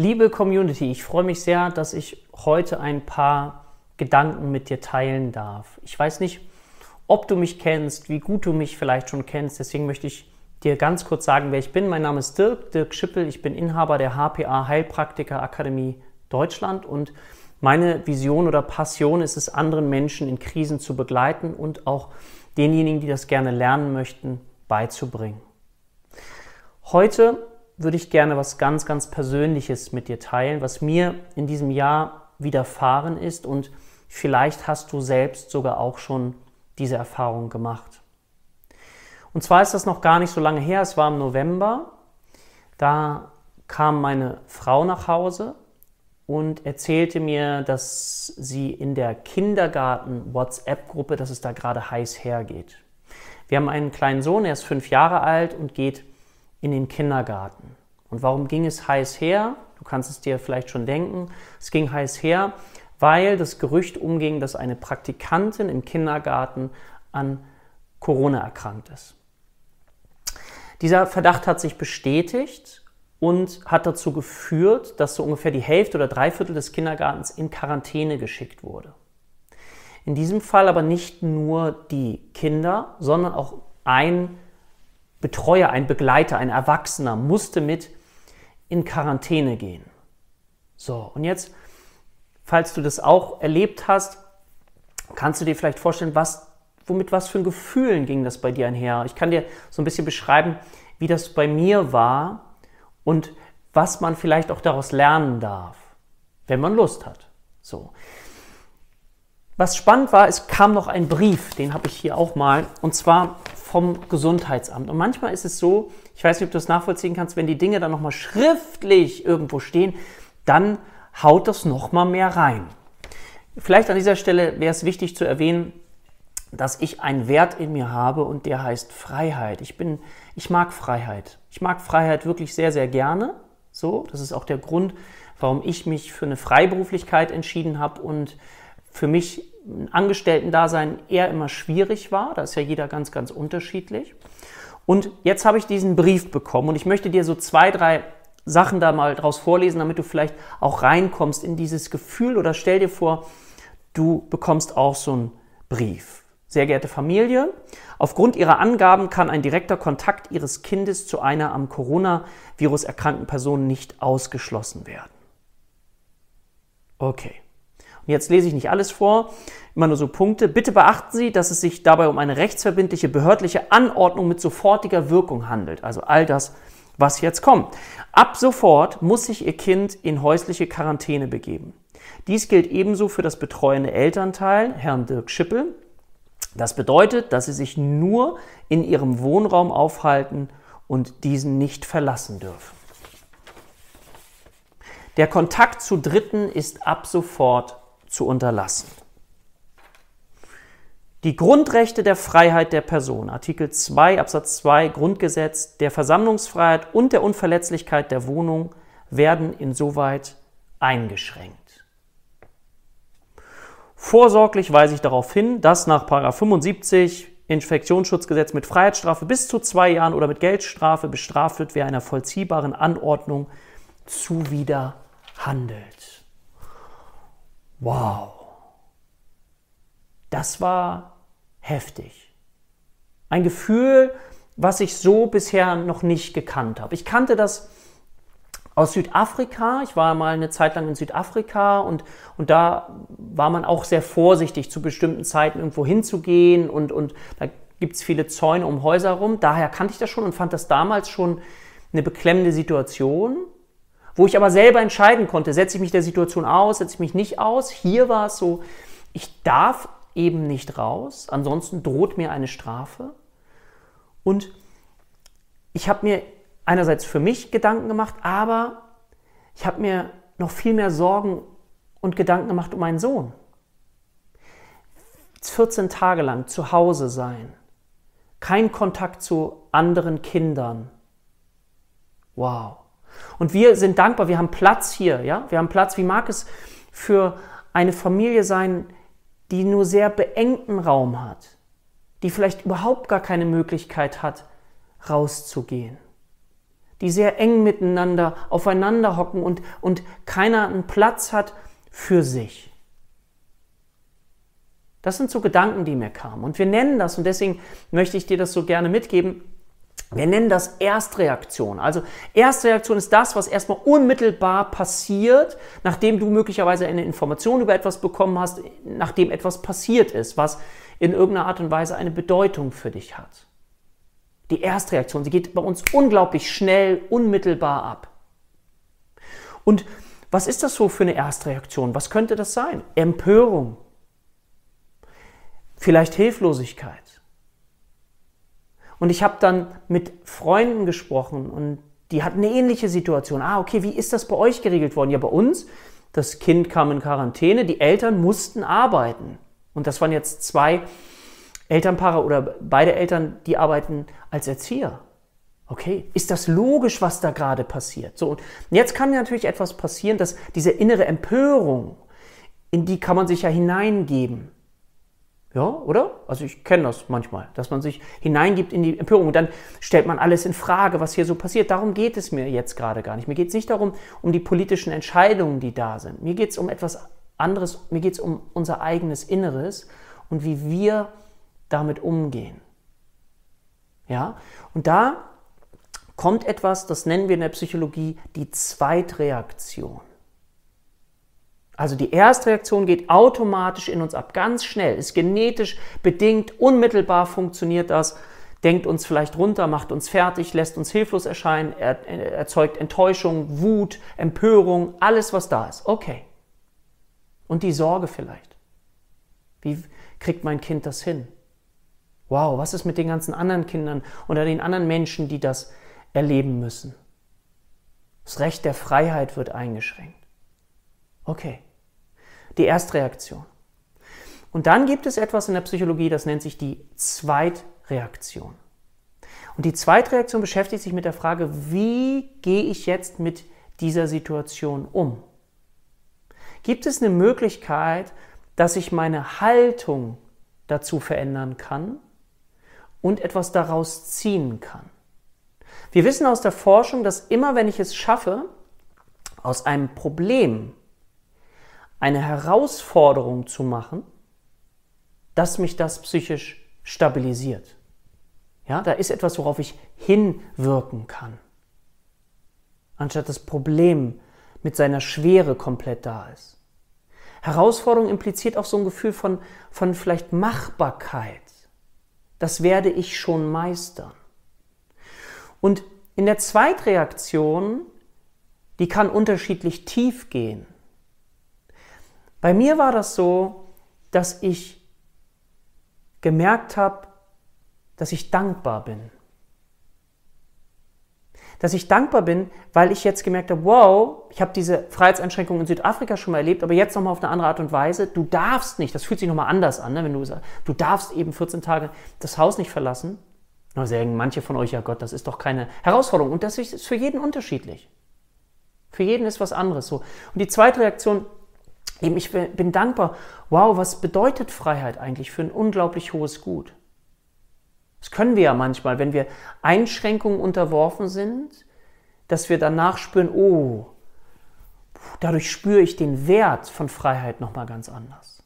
Liebe Community, ich freue mich sehr, dass ich heute ein paar Gedanken mit dir teilen darf. Ich weiß nicht, ob du mich kennst, wie gut du mich vielleicht schon kennst, deswegen möchte ich dir ganz kurz sagen, wer ich bin. Mein Name ist Dirk, Dirk Schippel, ich bin Inhaber der HPA Heilpraktiker Akademie Deutschland und meine Vision oder Passion ist es, anderen Menschen in Krisen zu begleiten und auch denjenigen, die das gerne lernen möchten, beizubringen. Heute würde ich gerne was ganz, ganz Persönliches mit dir teilen, was mir in diesem Jahr widerfahren ist und vielleicht hast du selbst sogar auch schon diese Erfahrung gemacht. Und zwar ist das noch gar nicht so lange her, es war im November, da kam meine Frau nach Hause und erzählte mir, dass sie in der Kindergarten-WhatsApp-Gruppe, dass es da gerade heiß hergeht. Wir haben einen kleinen Sohn, er ist fünf Jahre alt und geht in den Kindergarten. Und warum ging es heiß her? Du kannst es dir vielleicht schon denken. Es ging heiß her, weil das Gerücht umging, dass eine Praktikantin im Kindergarten an Corona erkrankt ist. Dieser Verdacht hat sich bestätigt und hat dazu geführt, dass so ungefähr die Hälfte oder drei Viertel des Kindergartens in Quarantäne geschickt wurde. In diesem Fall aber nicht nur die Kinder, sondern auch ein Betreuer, ein Begleiter, ein Erwachsener musste mit in Quarantäne gehen. So, und jetzt, falls du das auch erlebt hast, kannst du dir vielleicht vorstellen, was, womit was für Gefühlen ging das bei dir einher? Ich kann dir so ein bisschen beschreiben, wie das bei mir war und was man vielleicht auch daraus lernen darf, wenn man Lust hat. So. Was spannend war, es kam noch ein Brief, den habe ich hier auch mal, und zwar vom Gesundheitsamt. Und manchmal ist es so, ich weiß nicht, ob du das nachvollziehen kannst, wenn die Dinge dann nochmal schriftlich irgendwo stehen, dann haut das nochmal mehr rein. Vielleicht an dieser Stelle wäre es wichtig zu erwähnen, dass ich einen Wert in mir habe und der heißt Freiheit. Ich bin, ich mag Freiheit. Ich mag Freiheit wirklich sehr, sehr gerne. So, das ist auch der Grund, warum ich mich für eine Freiberuflichkeit entschieden habe und für mich Angestellten-Dasein eher immer schwierig war. Da ist ja jeder ganz, ganz unterschiedlich. Und jetzt habe ich diesen Brief bekommen und ich möchte dir so zwei, drei Sachen da mal draus vorlesen, damit du vielleicht auch reinkommst in dieses Gefühl oder stell dir vor, du bekommst auch so einen Brief. Sehr geehrte Familie, aufgrund Ihrer Angaben kann ein direkter Kontakt Ihres Kindes zu einer am Coronavirus erkrankten Person nicht ausgeschlossen werden. Okay. Jetzt lese ich nicht alles vor, immer nur so Punkte. Bitte beachten Sie, dass es sich dabei um eine rechtsverbindliche behördliche Anordnung mit sofortiger Wirkung handelt. Also all das, was jetzt kommt. Ab sofort muss sich Ihr Kind in häusliche Quarantäne begeben. Dies gilt ebenso für das betreuende Elternteil, Herrn Dirk Schippel. Das bedeutet, dass Sie sich nur in Ihrem Wohnraum aufhalten und diesen nicht verlassen dürfen. Der Kontakt zu Dritten ist ab sofort zu unterlassen. Die Grundrechte der Freiheit der Person, Artikel 2 Absatz 2 Grundgesetz, der Versammlungsfreiheit und der Unverletzlichkeit der Wohnung werden insoweit eingeschränkt. Vorsorglich weise ich darauf hin, dass nach 75 Infektionsschutzgesetz mit Freiheitsstrafe bis zu zwei Jahren oder mit Geldstrafe bestraft wird, wer einer vollziehbaren Anordnung zuwider handelt. Wow. Das war heftig. Ein Gefühl, was ich so bisher noch nicht gekannt habe. Ich kannte das aus Südafrika. Ich war mal eine Zeit lang in Südafrika und, und da war man auch sehr vorsichtig, zu bestimmten Zeiten irgendwo hinzugehen und, und da gibt es viele Zäune um Häuser rum. Daher kannte ich das schon und fand das damals schon eine beklemmende Situation wo ich aber selber entscheiden konnte, setze ich mich der Situation aus, setze ich mich nicht aus. Hier war es so, ich darf eben nicht raus, ansonsten droht mir eine Strafe. Und ich habe mir einerseits für mich Gedanken gemacht, aber ich habe mir noch viel mehr Sorgen und Gedanken gemacht um meinen Sohn. 14 Tage lang zu Hause sein, kein Kontakt zu anderen Kindern. Wow. Und wir sind dankbar, wir haben Platz hier, ja? Wir haben Platz. Wie mag es für eine Familie sein, die nur sehr beengten Raum hat, die vielleicht überhaupt gar keine Möglichkeit hat, rauszugehen? die sehr eng miteinander aufeinander hocken und, und keiner einen Platz hat für sich. Das sind so Gedanken, die mir kamen. Und wir nennen das, und deswegen möchte ich dir das so gerne mitgeben, wir nennen das Erstreaktion. Also Erstreaktion ist das, was erstmal unmittelbar passiert, nachdem du möglicherweise eine Information über etwas bekommen hast, nachdem etwas passiert ist, was in irgendeiner Art und Weise eine Bedeutung für dich hat. Die Erstreaktion, sie geht bei uns unglaublich schnell, unmittelbar ab. Und was ist das so für eine Erstreaktion? Was könnte das sein? Empörung, vielleicht Hilflosigkeit. Und ich habe dann mit Freunden gesprochen und die hatten eine ähnliche Situation. Ah, okay, wie ist das bei euch geregelt worden? Ja, bei uns, das Kind kam in Quarantäne, die Eltern mussten arbeiten. Und das waren jetzt zwei Elternpaare oder beide Eltern, die arbeiten als Erzieher. Okay, ist das logisch, was da gerade passiert? So, und jetzt kann natürlich etwas passieren, dass diese innere Empörung, in die kann man sich ja hineingeben. Ja, oder? Also ich kenne das manchmal, dass man sich hineingibt in die Empörung und dann stellt man alles in Frage, was hier so passiert. Darum geht es mir jetzt gerade gar nicht. Mir geht es nicht darum, um die politischen Entscheidungen, die da sind. Mir geht es um etwas anderes. Mir geht es um unser eigenes Inneres und wie wir damit umgehen. Ja, und da kommt etwas, das nennen wir in der Psychologie die Zweitreaktion. Also die Erstreaktion geht automatisch in uns ab, ganz schnell, ist genetisch bedingt, unmittelbar funktioniert das, denkt uns vielleicht runter, macht uns fertig, lässt uns hilflos erscheinen, er, erzeugt Enttäuschung, Wut, Empörung, alles, was da ist. Okay. Und die Sorge vielleicht. Wie kriegt mein Kind das hin? Wow, was ist mit den ganzen anderen Kindern oder den anderen Menschen, die das erleben müssen? Das Recht der Freiheit wird eingeschränkt. Okay die Erstreaktion. Und dann gibt es etwas in der Psychologie, das nennt sich die Zweitreaktion. Und die Zweitreaktion beschäftigt sich mit der Frage, wie gehe ich jetzt mit dieser Situation um? Gibt es eine Möglichkeit, dass ich meine Haltung dazu verändern kann und etwas daraus ziehen kann? Wir wissen aus der Forschung, dass immer wenn ich es schaffe, aus einem Problem eine Herausforderung zu machen, dass mich das psychisch stabilisiert. Ja, da ist etwas, worauf ich hinwirken kann. Anstatt das Problem mit seiner Schwere komplett da ist. Herausforderung impliziert auch so ein Gefühl von, von vielleicht Machbarkeit. Das werde ich schon meistern. Und in der Zweitreaktion, die kann unterschiedlich tief gehen. Bei mir war das so, dass ich gemerkt habe, dass ich dankbar bin. Dass ich dankbar bin, weil ich jetzt gemerkt habe, wow, ich habe diese Freiheitseinschränkungen in Südafrika schon mal erlebt, aber jetzt nochmal auf eine andere Art und Weise. Du darfst nicht, das fühlt sich nochmal anders an, ne, wenn du sagst, du darfst eben 14 Tage das Haus nicht verlassen. Da sagen manche von euch, ja Gott, das ist doch keine Herausforderung. Und das ist für jeden unterschiedlich. Für jeden ist was anderes so. Und die zweite Reaktion, Eben, ich bin dankbar. Wow, was bedeutet Freiheit eigentlich für ein unglaublich hohes Gut? Das können wir ja manchmal, wenn wir Einschränkungen unterworfen sind, dass wir danach spüren, oh, dadurch spüre ich den Wert von Freiheit nochmal ganz anders.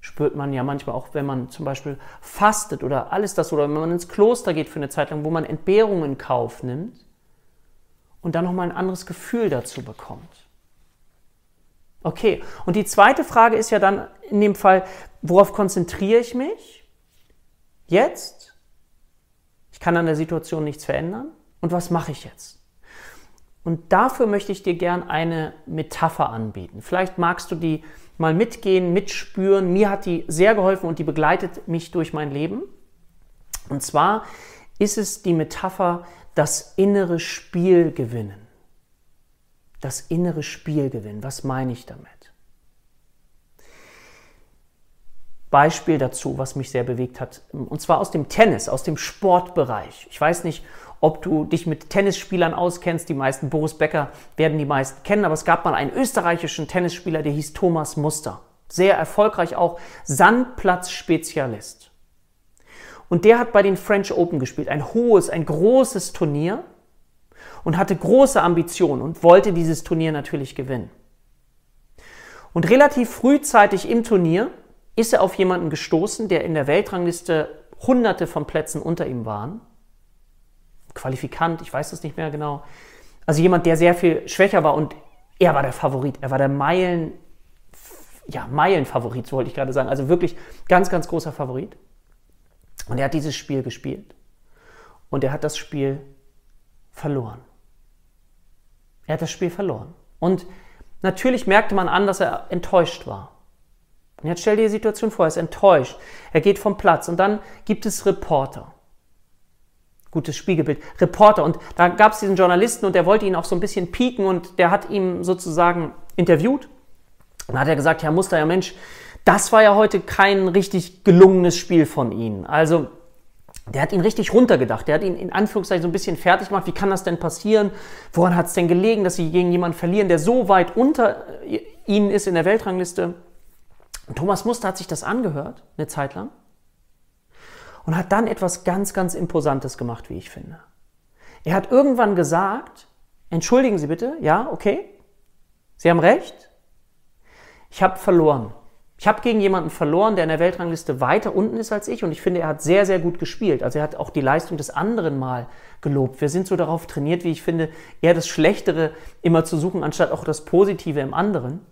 Spürt man ja manchmal auch, wenn man zum Beispiel fastet oder alles das, oder wenn man ins Kloster geht für eine Zeit lang, wo man Entbehrungen in Kauf nimmt und dann nochmal ein anderes Gefühl dazu bekommt. Okay, und die zweite Frage ist ja dann in dem Fall, worauf konzentriere ich mich jetzt? Ich kann an der Situation nichts verändern. Und was mache ich jetzt? Und dafür möchte ich dir gern eine Metapher anbieten. Vielleicht magst du die mal mitgehen, mitspüren. Mir hat die sehr geholfen und die begleitet mich durch mein Leben. Und zwar ist es die Metapher das innere Spiel gewinnen das innere Spiel gewinnen. Was meine ich damit? Beispiel dazu, was mich sehr bewegt hat, und zwar aus dem Tennis, aus dem Sportbereich. Ich weiß nicht, ob du dich mit Tennisspielern auskennst. Die meisten Boris Becker werden die meisten kennen, aber es gab mal einen österreichischen Tennisspieler, der hieß Thomas Muster. Sehr erfolgreich auch Sandplatzspezialist. Und der hat bei den French Open gespielt. Ein hohes, ein großes Turnier. Und hatte große Ambitionen und wollte dieses Turnier natürlich gewinnen. Und relativ frühzeitig im Turnier ist er auf jemanden gestoßen, der in der Weltrangliste hunderte von Plätzen unter ihm waren. Qualifikant, ich weiß es nicht mehr genau. Also jemand, der sehr viel schwächer war und er war der Favorit. Er war der Meilen, ja, Meilenfavorit, so wollte ich gerade sagen. Also wirklich ganz, ganz großer Favorit. Und er hat dieses Spiel gespielt. Und er hat das Spiel verloren. Er hat das Spiel verloren. Und natürlich merkte man an, dass er enttäuscht war. Und jetzt stell dir die Situation vor, er ist enttäuscht. Er geht vom Platz und dann gibt es Reporter. Gutes Spiegelbild. Reporter. Und da gab es diesen Journalisten und der wollte ihn auch so ein bisschen pieken und der hat ihn sozusagen interviewt. Und hat er gesagt, Herr Muster, ja Mensch, das war ja heute kein richtig gelungenes Spiel von Ihnen. Also der hat ihn richtig runtergedacht. Der hat ihn in Anführungszeichen so ein bisschen fertig gemacht. Wie kann das denn passieren? Woran hat es denn gelegen, dass sie gegen jemanden verlieren, der so weit unter ihnen ist in der Weltrangliste? Und Thomas Muster hat sich das angehört, eine Zeit lang, und hat dann etwas ganz, ganz Imposantes gemacht, wie ich finde. Er hat irgendwann gesagt, entschuldigen Sie bitte, ja, okay, Sie haben recht, ich habe verloren. Ich habe gegen jemanden verloren, der in der Weltrangliste weiter unten ist als ich und ich finde, er hat sehr, sehr gut gespielt. Also er hat auch die Leistung des anderen mal gelobt. Wir sind so darauf trainiert, wie ich finde, eher das Schlechtere immer zu suchen, anstatt auch das Positive im anderen.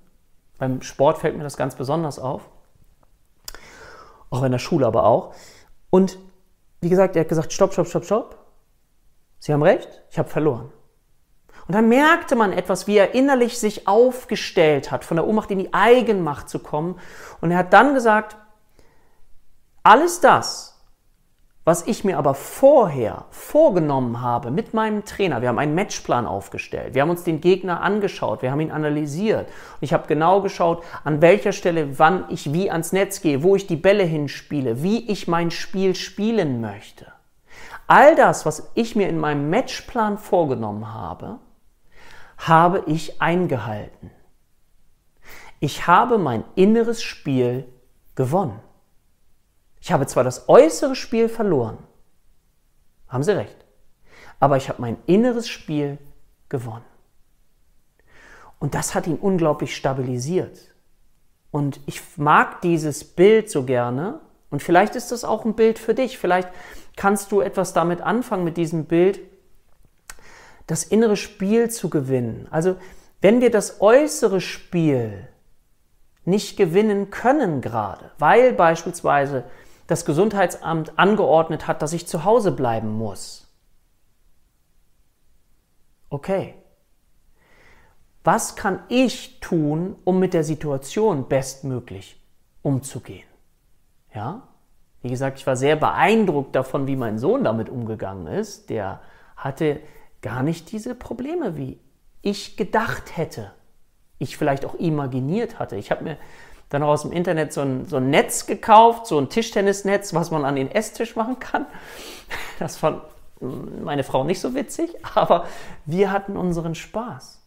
Beim Sport fällt mir das ganz besonders auf. Auch in der Schule aber auch. Und wie gesagt, er hat gesagt, stopp, stopp, stopp, stopp. Sie haben recht, ich habe verloren. Und dann merkte man etwas, wie er innerlich sich aufgestellt hat, von der Ohnmacht in die Eigenmacht zu kommen. Und er hat dann gesagt, alles das, was ich mir aber vorher vorgenommen habe mit meinem Trainer, wir haben einen Matchplan aufgestellt, wir haben uns den Gegner angeschaut, wir haben ihn analysiert. Und ich habe genau geschaut, an welcher Stelle, wann ich wie ans Netz gehe, wo ich die Bälle hinspiele, wie ich mein Spiel spielen möchte. All das, was ich mir in meinem Matchplan vorgenommen habe, habe ich eingehalten. Ich habe mein inneres Spiel gewonnen. Ich habe zwar das äußere Spiel verloren, haben Sie recht, aber ich habe mein inneres Spiel gewonnen. Und das hat ihn unglaublich stabilisiert. Und ich mag dieses Bild so gerne. Und vielleicht ist das auch ein Bild für dich. Vielleicht kannst du etwas damit anfangen, mit diesem Bild, das innere Spiel zu gewinnen. Also wenn wir das äußere Spiel nicht gewinnen können gerade, weil beispielsweise das Gesundheitsamt angeordnet hat, dass ich zu Hause bleiben muss. Okay. Was kann ich tun, um mit der Situation bestmöglich umzugehen? Ja? Wie gesagt, ich war sehr beeindruckt davon, wie mein Sohn damit umgegangen ist. Der hatte gar nicht diese Probleme, wie ich gedacht hätte. Ich vielleicht auch imaginiert hatte. Ich habe mir dann auch aus dem Internet so ein, so ein Netz gekauft, so ein Tischtennisnetz, was man an den Esstisch machen kann. Das fand meine Frau nicht so witzig, aber wir hatten unseren Spaß.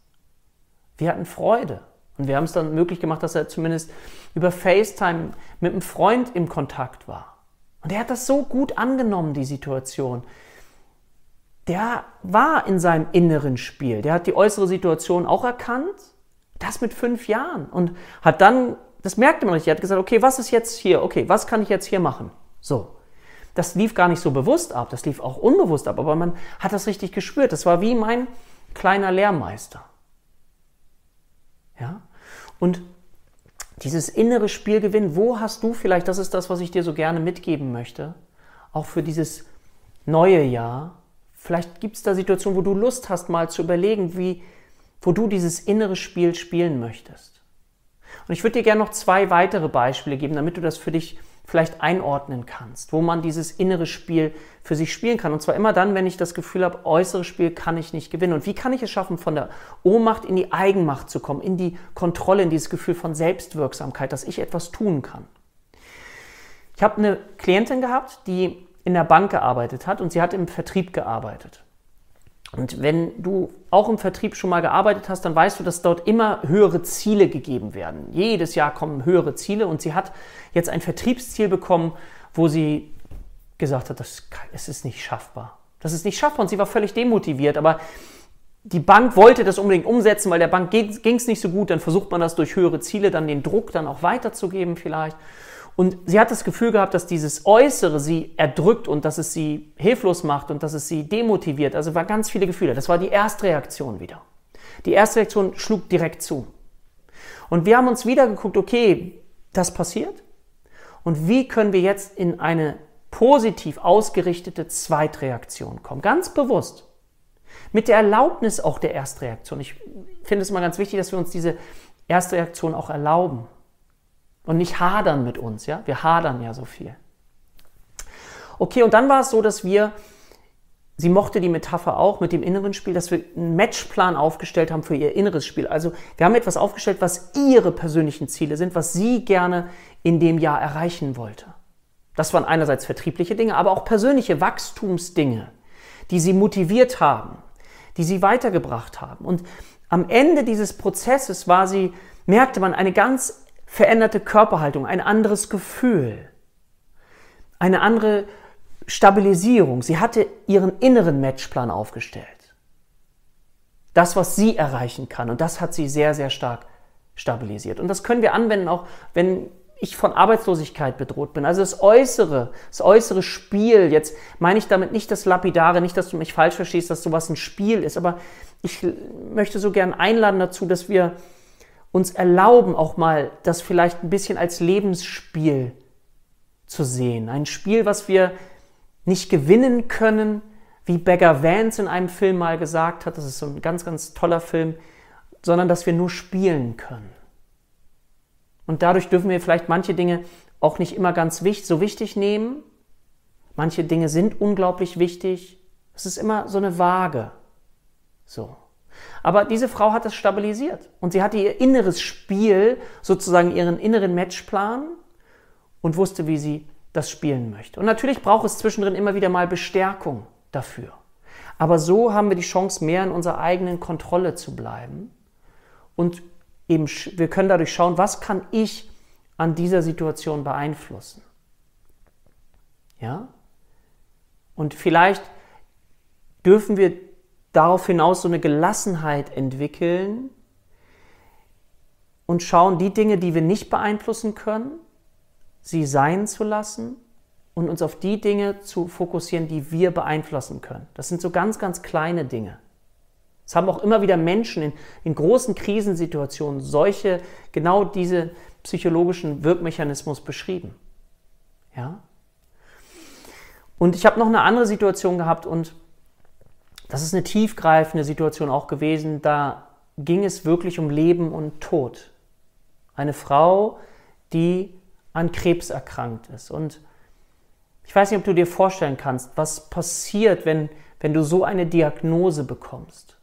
Wir hatten Freude. Und wir haben es dann möglich gemacht, dass er zumindest über FaceTime mit einem Freund im Kontakt war. Und er hat das so gut angenommen, die Situation der war in seinem inneren Spiel. Der hat die äußere Situation auch erkannt. Das mit fünf Jahren. Und hat dann, das merkte man nicht, er hat gesagt, okay, was ist jetzt hier? Okay, was kann ich jetzt hier machen? So. Das lief gar nicht so bewusst ab, das lief auch unbewusst ab, aber man hat das richtig gespürt. Das war wie mein kleiner Lehrmeister. Ja? Und dieses innere Spielgewinn, wo hast du vielleicht, das ist das, was ich dir so gerne mitgeben möchte, auch für dieses neue Jahr, Vielleicht gibt es da Situationen, wo du Lust hast, mal zu überlegen, wie, wo du dieses innere Spiel spielen möchtest. Und ich würde dir gerne noch zwei weitere Beispiele geben, damit du das für dich vielleicht einordnen kannst, wo man dieses innere Spiel für sich spielen kann. Und zwar immer dann, wenn ich das Gefühl habe, äußeres Spiel kann ich nicht gewinnen. Und wie kann ich es schaffen, von der Ohnmacht in die Eigenmacht zu kommen, in die Kontrolle, in dieses Gefühl von Selbstwirksamkeit, dass ich etwas tun kann. Ich habe eine Klientin gehabt, die in der Bank gearbeitet hat und sie hat im Vertrieb gearbeitet. Und wenn du auch im Vertrieb schon mal gearbeitet hast, dann weißt du, dass dort immer höhere Ziele gegeben werden. Jedes Jahr kommen höhere Ziele und sie hat jetzt ein Vertriebsziel bekommen, wo sie gesagt hat, das, es ist nicht schaffbar. Das ist nicht schaffbar und sie war völlig demotiviert, aber die Bank wollte das unbedingt umsetzen, weil der Bank ging es nicht so gut, dann versucht man das durch höhere Ziele dann den Druck dann auch weiterzugeben vielleicht. Und sie hat das Gefühl gehabt, dass dieses Äußere sie erdrückt und dass es sie hilflos macht und dass es sie demotiviert. Also war ganz viele Gefühle. Das war die erste Reaktion wieder. Die erste Reaktion schlug direkt zu. Und wir haben uns wieder geguckt, okay, das passiert. Und wie können wir jetzt in eine positiv ausgerichtete Zweitreaktion kommen? Ganz bewusst. Mit der Erlaubnis auch der Erstreaktion. Ich finde es immer ganz wichtig, dass wir uns diese Erstreaktion auch erlauben und nicht hadern mit uns. Ja? Wir hadern ja so viel. Okay, und dann war es so, dass wir, sie mochte die Metapher auch mit dem inneren Spiel, dass wir einen Matchplan aufgestellt haben für ihr inneres Spiel. Also wir haben etwas aufgestellt, was ihre persönlichen Ziele sind, was sie gerne in dem Jahr erreichen wollte. Das waren einerseits vertriebliche Dinge, aber auch persönliche Wachstumsdinge, die sie motiviert haben, die sie weitergebracht haben. Und am Ende dieses Prozesses war sie, merkte man eine ganz veränderte Körperhaltung, ein anderes Gefühl, eine andere Stabilisierung. Sie hatte ihren inneren Matchplan aufgestellt. Das, was sie erreichen kann. Und das hat sie sehr, sehr stark stabilisiert. Und das können wir anwenden, auch wenn ich von Arbeitslosigkeit bedroht bin. Also das äußere, das äußere Spiel, jetzt meine ich damit nicht das Lapidare, nicht, dass du mich falsch verstehst, dass sowas ein Spiel ist, aber ich möchte so gern einladen dazu, dass wir uns erlauben, auch mal das vielleicht ein bisschen als Lebensspiel zu sehen. Ein Spiel, was wir nicht gewinnen können, wie Beggar Vance in einem Film mal gesagt hat, das ist so ein ganz, ganz toller Film, sondern dass wir nur spielen können. Und dadurch dürfen wir vielleicht manche Dinge auch nicht immer ganz wichtig, so wichtig nehmen. Manche Dinge sind unglaublich wichtig. Es ist immer so eine Waage. So. Aber diese Frau hat das stabilisiert und sie hatte ihr inneres Spiel, sozusagen ihren inneren Matchplan und wusste, wie sie das spielen möchte. Und natürlich braucht es zwischendrin immer wieder mal Bestärkung dafür. Aber so haben wir die Chance, mehr in unserer eigenen Kontrolle zu bleiben und eben, wir können dadurch schauen, was kann ich an dieser Situation beeinflussen. Ja? Und vielleicht dürfen wir darauf hinaus so eine Gelassenheit entwickeln und schauen, die Dinge, die wir nicht beeinflussen können, sie sein zu lassen und uns auf die Dinge zu fokussieren, die wir beeinflussen können. Das sind so ganz, ganz kleine Dinge. Es haben auch immer wieder Menschen in, in großen Krisensituationen solche, genau diese psychologischen Wirkmechanismus beschrieben. Ja? Und ich habe noch eine andere Situation gehabt und das ist eine tiefgreifende Situation auch gewesen. Da ging es wirklich um Leben und Tod. Eine Frau, die an Krebs erkrankt ist. Und ich weiß nicht, ob du dir vorstellen kannst, was passiert, wenn, wenn du so eine Diagnose bekommst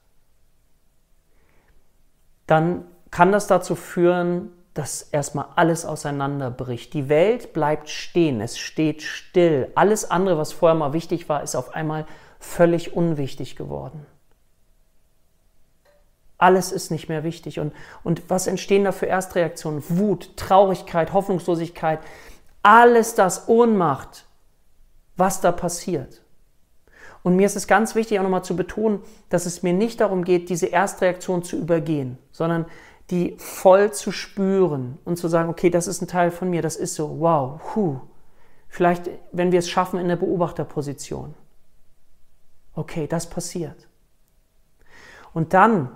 dann kann das dazu führen, dass erstmal alles auseinanderbricht. Die Welt bleibt stehen, es steht still. Alles andere, was vorher mal wichtig war, ist auf einmal völlig unwichtig geworden. Alles ist nicht mehr wichtig. Und, und was entstehen da für Erstreaktionen? Wut, Traurigkeit, Hoffnungslosigkeit, alles das, Ohnmacht, was da passiert. Und mir ist es ganz wichtig, auch nochmal zu betonen, dass es mir nicht darum geht, diese Erstreaktion zu übergehen, sondern die voll zu spüren und zu sagen, okay, das ist ein Teil von mir, das ist so, wow, hu. Vielleicht, wenn wir es schaffen, in der Beobachterposition. Okay, das passiert. Und dann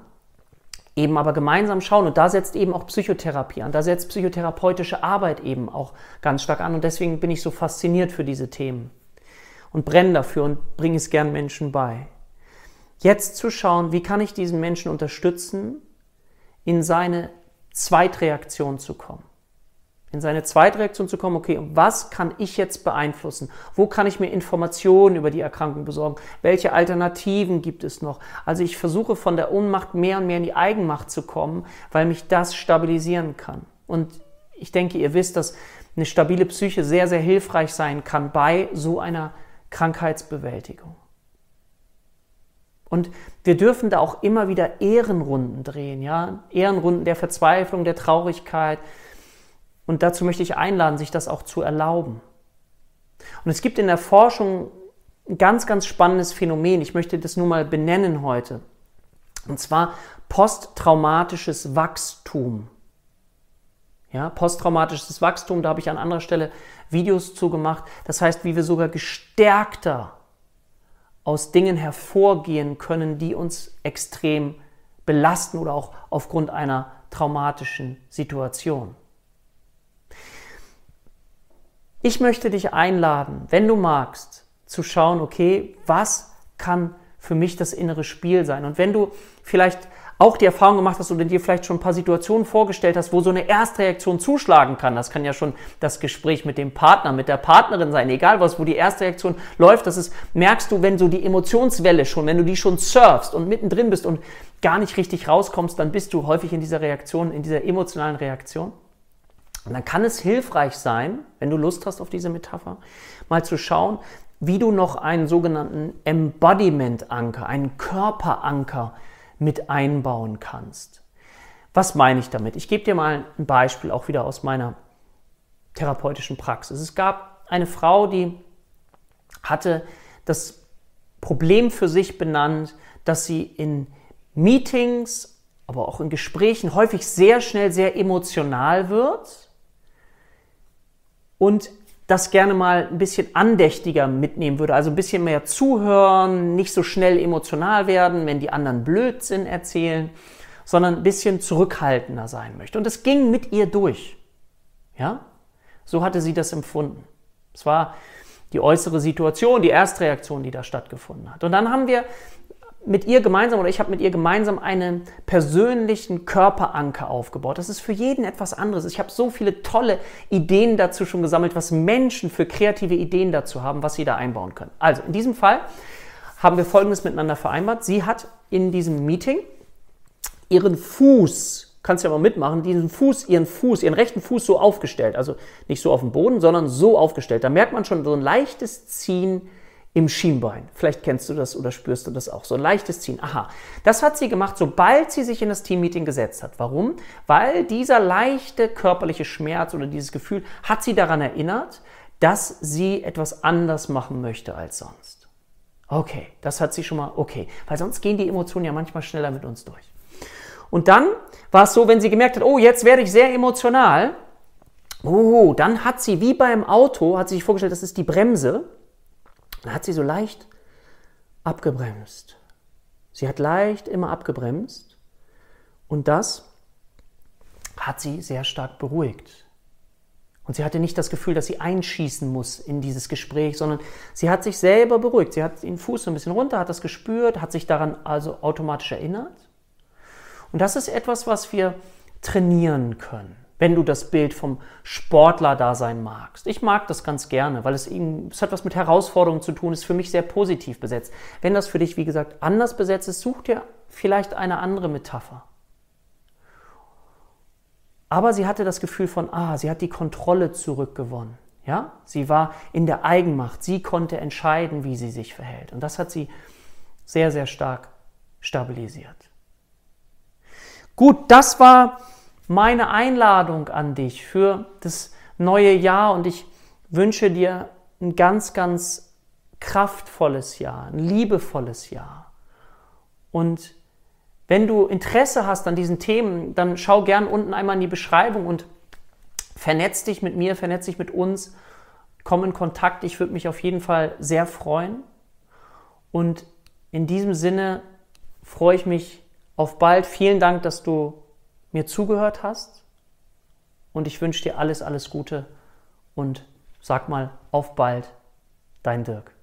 eben aber gemeinsam schauen, und da setzt eben auch Psychotherapie an, da setzt psychotherapeutische Arbeit eben auch ganz stark an, und deswegen bin ich so fasziniert für diese Themen und brenne dafür und bringe es gern Menschen bei. Jetzt zu schauen, wie kann ich diesen Menschen unterstützen, in seine Zweitreaktion zu kommen. In seine Zweitreaktion zu kommen, okay, was kann ich jetzt beeinflussen? Wo kann ich mir Informationen über die Erkrankung besorgen? Welche Alternativen gibt es noch? Also ich versuche von der Ohnmacht mehr und mehr in die Eigenmacht zu kommen, weil mich das stabilisieren kann. Und ich denke, ihr wisst, dass eine stabile Psyche sehr, sehr hilfreich sein kann bei so einer Krankheitsbewältigung. Und wir dürfen da auch immer wieder Ehrenrunden drehen, ja? Ehrenrunden der Verzweiflung, der Traurigkeit. Und dazu möchte ich einladen, sich das auch zu erlauben. Und es gibt in der Forschung ein ganz, ganz spannendes Phänomen. Ich möchte das nur mal benennen heute. Und zwar posttraumatisches Wachstum. Ja, posttraumatisches Wachstum, da habe ich an anderer Stelle Videos zu gemacht. Das heißt, wie wir sogar gestärkter aus Dingen hervorgehen können, die uns extrem belasten oder auch aufgrund einer traumatischen Situation. Ich möchte dich einladen, wenn du magst, zu schauen, okay, was kann für mich das innere Spiel sein? Und wenn du vielleicht auch die Erfahrung gemacht hast oder dir vielleicht schon ein paar Situationen vorgestellt hast, wo so eine Erstreaktion zuschlagen kann. Das kann ja schon das Gespräch mit dem Partner, mit der Partnerin sein, egal was, wo die Erstreaktion läuft. Das ist, merkst du, wenn so die Emotionswelle schon, wenn du die schon surfst und mittendrin bist und gar nicht richtig rauskommst, dann bist du häufig in dieser Reaktion, in dieser emotionalen Reaktion. Und dann kann es hilfreich sein, wenn du Lust hast auf diese Metapher, mal zu schauen, wie du noch einen sogenannten Embodiment-Anker, einen Körperanker mit einbauen kannst. Was meine ich damit? Ich gebe dir mal ein Beispiel auch wieder aus meiner therapeutischen Praxis. Es gab eine Frau, die hatte das Problem für sich benannt, dass sie in Meetings, aber auch in Gesprächen häufig sehr schnell sehr emotional wird und das gerne mal ein bisschen andächtiger mitnehmen würde. Also ein bisschen mehr zuhören, nicht so schnell emotional werden, wenn die anderen Blödsinn erzählen, sondern ein bisschen zurückhaltender sein möchte. Und es ging mit ihr durch. Ja? So hatte sie das empfunden. Es war die äußere Situation, die Erstreaktion, die da stattgefunden hat. Und dann haben wir mit ihr gemeinsam oder ich habe mit ihr gemeinsam einen persönlichen Körperanker aufgebaut. Das ist für jeden etwas anderes. Ich habe so viele tolle Ideen dazu schon gesammelt, was Menschen für kreative Ideen dazu haben, was sie da einbauen können. Also in diesem Fall haben wir Folgendes miteinander vereinbart. Sie hat in diesem Meeting ihren Fuß, kannst du ja mal mitmachen, diesen Fuß, ihren Fuß, ihren rechten Fuß so aufgestellt. Also nicht so auf dem Boden, sondern so aufgestellt. Da merkt man schon so ein leichtes Ziehen im Schienbein. Vielleicht kennst du das oder spürst du das auch. So ein leichtes Ziehen. Aha. Das hat sie gemacht, sobald sie sich in das Teammeeting gesetzt hat. Warum? Weil dieser leichte körperliche Schmerz oder dieses Gefühl hat sie daran erinnert, dass sie etwas anders machen möchte als sonst. Okay, das hat sie schon mal, okay. Weil sonst gehen die Emotionen ja manchmal schneller mit uns durch. Und dann war es so, wenn sie gemerkt hat, oh, jetzt werde ich sehr emotional, oh, dann hat sie wie beim Auto, hat sie sich vorgestellt, das ist die Bremse, dann hat sie so leicht abgebremst. Sie hat leicht immer abgebremst und das hat sie sehr stark beruhigt. Und sie hatte nicht das Gefühl, dass sie einschießen muss in dieses Gespräch, sondern sie hat sich selber beruhigt. Sie hat den Fuß so ein bisschen runter, hat das gespürt, hat sich daran also automatisch erinnert. Und das ist etwas, was wir trainieren können wenn du das Bild vom Sportler-Dasein magst. Ich mag das ganz gerne, weil es, eben, es hat was mit Herausforderungen zu tun, ist für mich sehr positiv besetzt. Wenn das für dich, wie gesagt, anders besetzt ist, such dir vielleicht eine andere Metapher. Aber sie hatte das Gefühl von, ah, sie hat die Kontrolle zurückgewonnen. Ja? Sie war in der Eigenmacht. Sie konnte entscheiden, wie sie sich verhält. Und das hat sie sehr, sehr stark stabilisiert. Gut, das war meine Einladung an dich für das neue Jahr und ich wünsche dir ein ganz, ganz kraftvolles Jahr, ein liebevolles Jahr. Und wenn du Interesse hast an diesen Themen, dann schau gern unten einmal in die Beschreibung und vernetz dich mit mir, vernetz dich mit uns, komm in Kontakt. Ich würde mich auf jeden Fall sehr freuen. Und in diesem Sinne freue ich mich auf bald. Vielen Dank, dass du mir zugehört hast. Und ich wünsche dir alles, alles Gute und sag mal auf bald, dein Dirk.